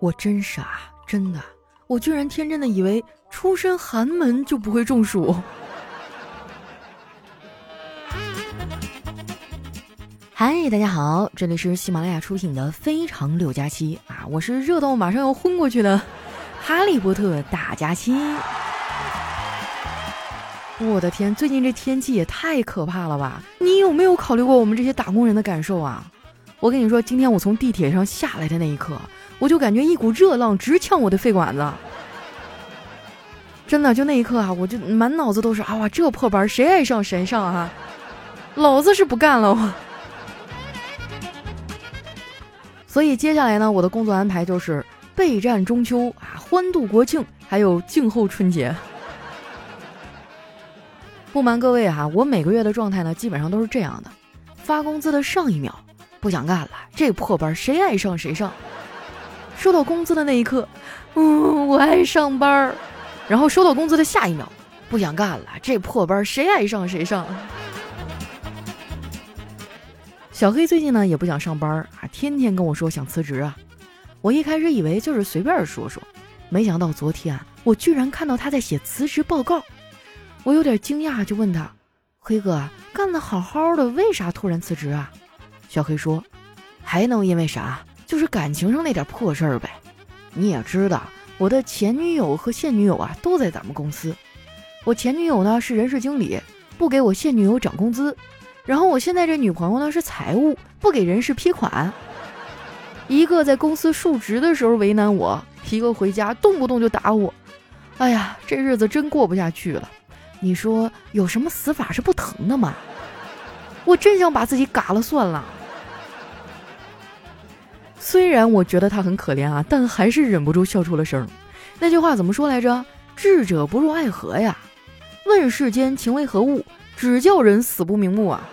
我真傻，真的，我居然天真的以为出身寒门就不会中暑。嗨，大家好，这里是喜马拉雅出品的《非常六加七》啊，我是热到马上要昏过去的哈利波特大假期。我的天，最近这天气也太可怕了吧！你有没有考虑过我们这些打工人的感受啊？我跟你说，今天我从地铁上下来的那一刻。我就感觉一股热浪直呛我的肺管子，真的，就那一刻啊，我就满脑子都是啊哇，这破班谁爱上谁上啊，老子是不干了我。所以接下来呢，我的工作安排就是备战中秋啊，欢度国庆，还有静候春节。不瞒各位哈，我每个月的状态呢，基本上都是这样的：发工资的上一秒不想干了，这破班谁爱上谁上。收到工资的那一刻，嗯，我爱上班儿。然后收到工资的下一秒，不想干了，这破班谁爱上谁上。小黑最近呢也不想上班啊，天天跟我说想辞职啊。我一开始以为就是随便说说，没想到昨天我居然看到他在写辞职报告。我有点惊讶，就问他：“黑哥，干得好好的，为啥突然辞职啊？”小黑说：“还能因为啥？”就是感情上那点破事儿呗，你也知道，我的前女友和现女友啊都在咱们公司。我前女友呢是人事经理，不给我现女友涨工资；然后我现在这女朋友呢是财务，不给人事批款。一个在公司述职的时候为难我，一个回家动不动就打我。哎呀，这日子真过不下去了。你说有什么死法是不疼的吗？我真想把自己嘎了算了。虽然我觉得他很可怜啊，但还是忍不住笑出了声。那句话怎么说来着？智者不入爱河呀。问世间情为何物，只叫人死不瞑目啊。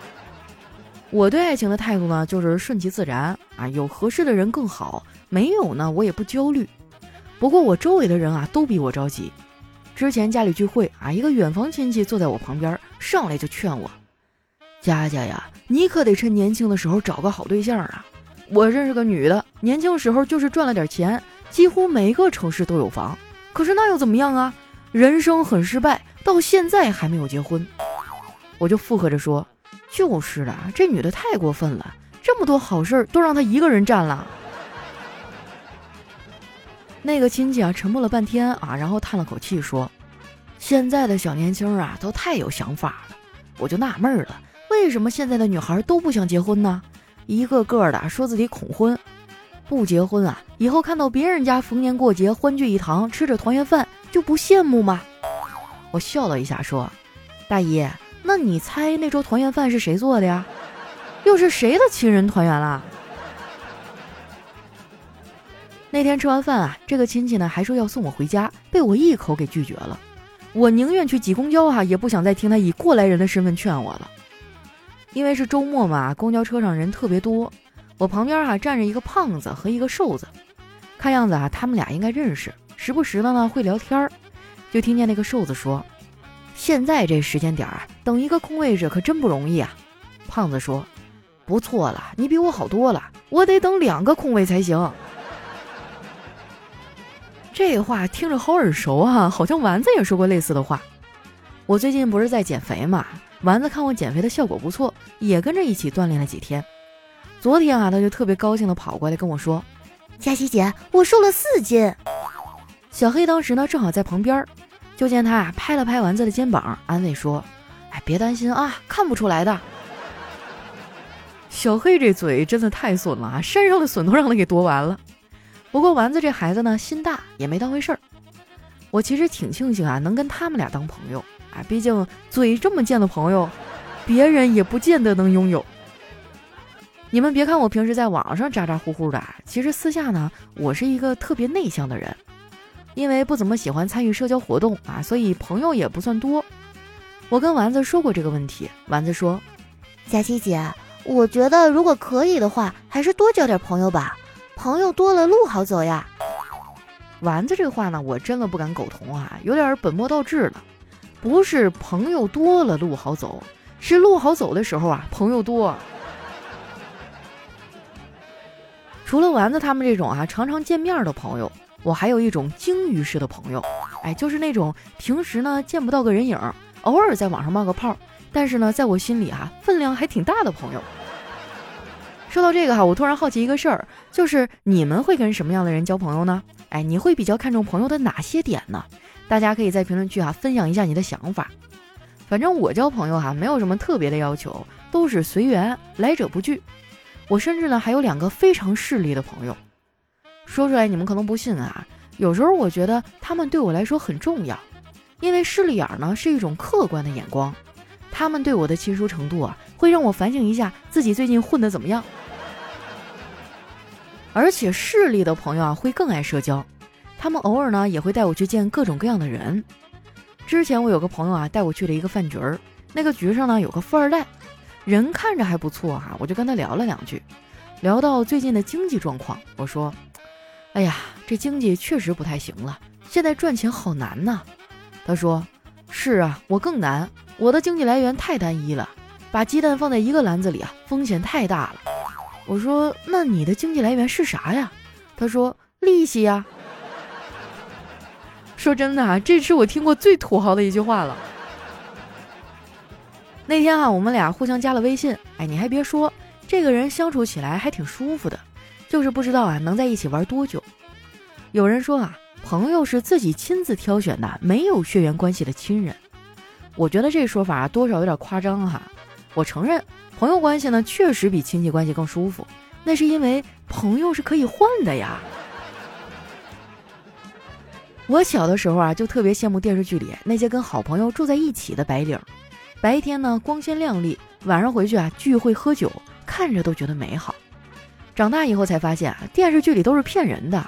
我对爱情的态度呢，就是顺其自然啊，有合适的人更好，没有呢，我也不焦虑。不过我周围的人啊，都比我着急。之前家里聚会啊，一个远房亲戚坐在我旁边，上来就劝我：“佳佳呀，你可得趁年轻的时候找个好对象啊。”我认识个女的，年轻时候就是赚了点钱，几乎每个城市都有房。可是那又怎么样啊？人生很失败，到现在还没有结婚。我就附和着说：“就是的，这女的太过分了，这么多好事儿都让她一个人占了。”那个亲戚啊，沉默了半天啊，然后叹了口气说：“现在的小年轻啊，都太有想法了。”我就纳闷了，为什么现在的女孩都不想结婚呢？一个个的说自己恐婚，不结婚啊，以后看到别人家逢年过节欢聚一堂，吃着团圆饭就不羡慕吗？我笑了一下说：“大姨，那你猜那桌团圆饭是谁做的呀？又是谁的亲人团圆了？”那天吃完饭啊，这个亲戚呢还说要送我回家，被我一口给拒绝了。我宁愿去挤公交啊，也不想再听他以过来人的身份劝我了。因为是周末嘛，公交车上人特别多，我旁边哈站着一个胖子和一个瘦子，看样子啊他们俩应该认识，时不时的呢会聊天儿。就听见那个瘦子说：“现在这时间点儿，等一个空位置可真不容易啊。”胖子说：“不错了，你比我好多了，我得等两个空位才行。”这话听着好耳熟啊，好像丸子也说过类似的话。我最近不是在减肥嘛。丸子看我减肥的效果不错，也跟着一起锻炼了几天。昨天啊，他就特别高兴的跑过来跟我说：“佳琪姐，我瘦了四斤。”小黑当时呢正好在旁边，就见他啊拍了拍丸子的肩膀，安慰说：“哎，别担心啊，看不出来的。”小黑这嘴真的太损了啊，山上的笋都让他给夺完了。不过丸子这孩子呢心大，也没当回事儿。我其实挺庆幸啊，能跟他们俩当朋友。啊，毕竟嘴这么贱的朋友，别人也不见得能拥有。你们别看我平时在网上咋咋呼呼的，其实私下呢，我是一个特别内向的人。因为不怎么喜欢参与社交活动啊，所以朋友也不算多。我跟丸子说过这个问题，丸子说：“佳琪姐，我觉得如果可以的话，还是多交点朋友吧，朋友多了路好走呀。”丸子这话呢，我真的不敢苟同啊，有点本末倒置了。不是朋友多了路好走，是路好走的时候啊朋友多。除了丸子他们这种啊常常见面的朋友，我还有一种鲸鱼式的朋友，哎，就是那种平时呢见不到个人影，偶尔在网上冒个泡，但是呢在我心里啊分量还挺大的朋友。说到这个哈，我突然好奇一个事儿，就是你们会跟什么样的人交朋友呢？哎，你会比较看重朋友的哪些点呢？大家可以在评论区哈分享一下你的想法。反正我交朋友哈没有什么特别的要求，都是随缘，来者不拒。我甚至呢还有两个非常势利的朋友，说出来你们可能不信啊。有时候我觉得他们对我来说很重要，因为势利眼呢是一种客观的眼光，他们对我的亲疏程度啊会让我反省一下自己最近混得怎么样。而且势利的朋友啊，会更爱社交，他们偶尔呢也会带我去见各种各样的人。之前我有个朋友啊，带我去了一个饭局儿，那个局上呢有个富二代，人看着还不错哈，我就跟他聊了两句，聊到最近的经济状况，我说：“哎呀，这经济确实不太行了，现在赚钱好难呐。”他说：“是啊，我更难，我的经济来源太单一了，把鸡蛋放在一个篮子里啊，风险太大了。”我说：“那你的经济来源是啥呀？”他说：“利息呀。”说真的啊，这是我听过最土豪的一句话了。那天啊，我们俩互相加了微信，哎，你还别说，这个人相处起来还挺舒服的，就是不知道啊能在一起玩多久。有人说啊，朋友是自己亲自挑选的，没有血缘关系的亲人。我觉得这说法多少有点夸张哈。我承认。朋友关系呢，确实比亲戚关系更舒服，那是因为朋友是可以换的呀。我小的时候啊，就特别羡慕电视剧里那些跟好朋友住在一起的白领，白天呢光鲜亮丽，晚上回去啊聚会喝酒，看着都觉得美好。长大以后才发现啊，电视剧里都是骗人的。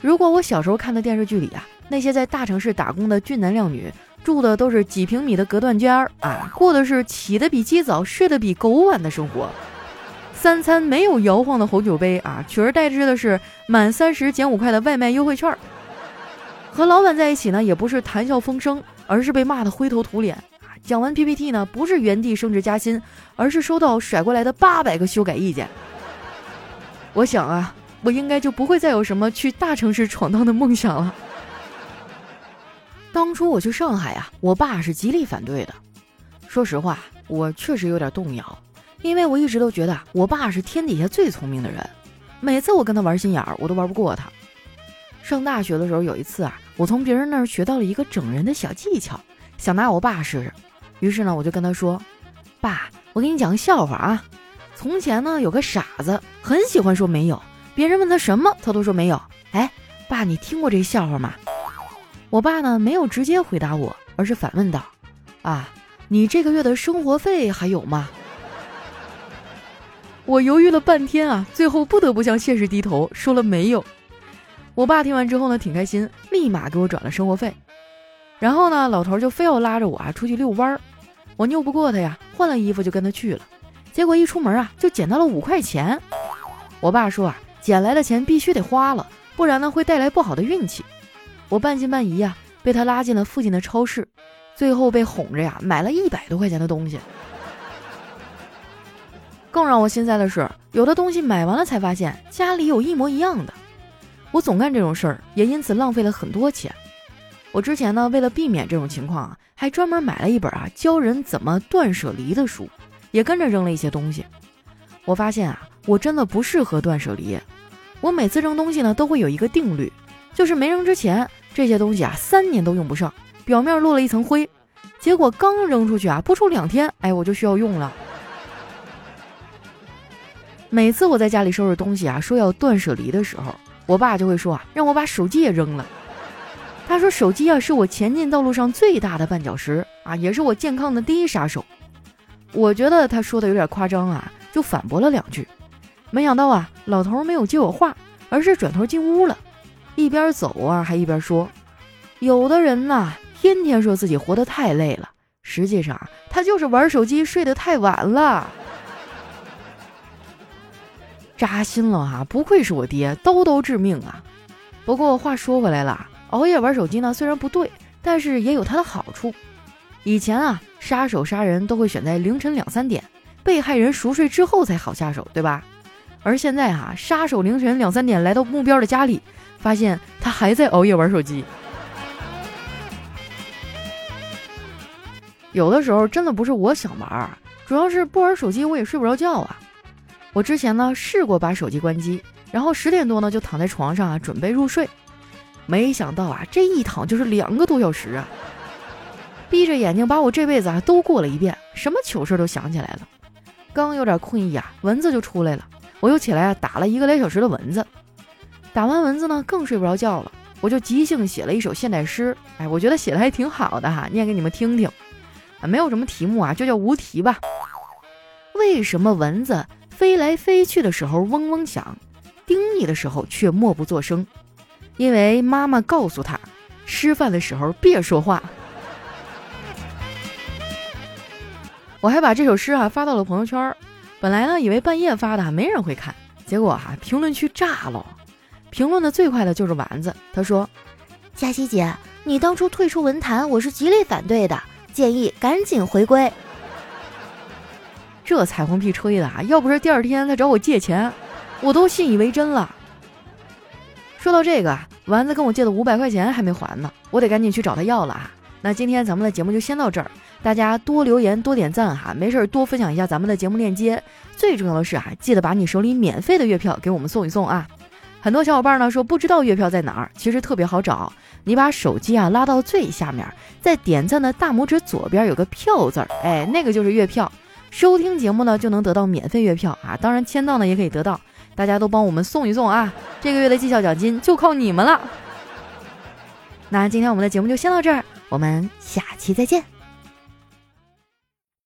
如果我小时候看的电视剧里啊，那些在大城市打工的俊男靓女。住的都是几平米的隔断间儿啊，过的是起得比鸡早、睡得比狗晚的生活。三餐没有摇晃的红酒杯啊，取而代之的是满三十减五块的外卖优惠券。和老板在一起呢，也不是谈笑风生，而是被骂得灰头土脸。讲完 PPT 呢，不是原地升职加薪，而是收到甩过来的八百个修改意见。我想啊，我应该就不会再有什么去大城市闯荡的梦想了。当初我去上海啊，我爸是极力反对的。说实话，我确实有点动摇，因为我一直都觉得我爸是天底下最聪明的人。每次我跟他玩心眼儿，我都玩不过他。上大学的时候，有一次啊，我从别人那儿学到了一个整人的小技巧，想拿我爸试试。于是呢，我就跟他说：“爸，我给你讲个笑话啊。从前呢，有个傻子很喜欢说没有，别人问他什么，他都说没有。哎，爸，你听过这笑话吗？”我爸呢没有直接回答我，而是反问道：“啊，你这个月的生活费还有吗？”我犹豫了半天啊，最后不得不向现实低头，说了没有。我爸听完之后呢，挺开心，立马给我转了生活费。然后呢，老头就非要拉着我啊出去遛弯儿，我拗不过他呀，换了衣服就跟他去了。结果一出门啊，就捡到了五块钱。我爸说啊，捡来的钱必须得花了，不然呢会带来不好的运气。我半信半疑呀，被他拉进了附近的超市，最后被哄着呀，买了一百多块钱的东西。更让我心塞的是，有的东西买完了才发现家里有一模一样的。我总干这种事儿，也因此浪费了很多钱。我之前呢，为了避免这种情况啊，还专门买了一本啊教人怎么断舍离的书，也跟着扔了一些东西。我发现啊，我真的不适合断舍离。我每次扔东西呢，都会有一个定律。就是没扔之前，这些东西啊，三年都用不上，表面落了一层灰。结果刚扔出去啊，不出两天，哎，我就需要用了。每次我在家里收拾东西啊，说要断舍离的时候，我爸就会说啊，让我把手机也扔了。他说手机啊，是我前进道路上最大的绊脚石啊，也是我健康的第一杀手。我觉得他说的有点夸张啊，就反驳了两句。没想到啊，老头没有接我话，而是转头进屋了。一边走啊，还一边说：“有的人呐，天天说自己活得太累了，实际上他就是玩手机睡得太晚了。”扎心了哈！不愧是我爹，刀刀致命啊！不过话说回来了，熬夜玩手机呢，虽然不对，但是也有它的好处。以前啊，杀手杀人都会选在凌晨两三点，被害人熟睡之后才好下手，对吧？而现在哈，杀手凌晨两三点来到目标的家里，发现他还在熬夜玩手机。有的时候真的不是我想玩，主要是不玩手机我也睡不着觉啊。我之前呢试过把手机关机，然后十点多呢就躺在床上啊准备入睡，没想到啊这一躺就是两个多小时啊，闭着眼睛把我这辈子啊都过了一遍，什么糗事都想起来了。刚有点困意啊，蚊子就出来了，我又起来啊打了一个来小时的蚊子，打完蚊子呢更睡不着觉了，我就即兴写了一首现代诗，哎，我觉得写的还挺好的哈，念给你们听听。啊，没有什么题目啊，就叫无题吧。为什么蚊子？飞来飞去的时候嗡嗡响，叮你的时候却默不作声，因为妈妈告诉他，吃饭的时候别说话。我还把这首诗啊发到了朋友圈，本来呢以为半夜发的没人会看，结果哈评论区炸了，评论的最快的就是丸子，他说：“佳琪姐，你当初退出文坛，我是极力反对的，建议赶紧回归。”这彩虹屁吹的啊！要不是第二天他找我借钱，我都信以为真了。说到这个，丸子跟我借的五百块钱还没还呢，我得赶紧去找他要了啊！那今天咱们的节目就先到这儿，大家多留言多点赞哈，没事多分享一下咱们的节目链接。最重要的是啊，记得把你手里免费的月票给我们送一送啊！很多小伙伴呢说不知道月票在哪儿，其实特别好找，你把手机啊拉到最下面，在点赞的大拇指左边有个票字儿，哎，那个就是月票。收听节目呢，就能得到免费月票啊！当然签到呢也可以得到，大家都帮我们送一送啊！这个月的绩效奖金就靠你们了。那今天我们的节目就先到这儿，我们下期再见。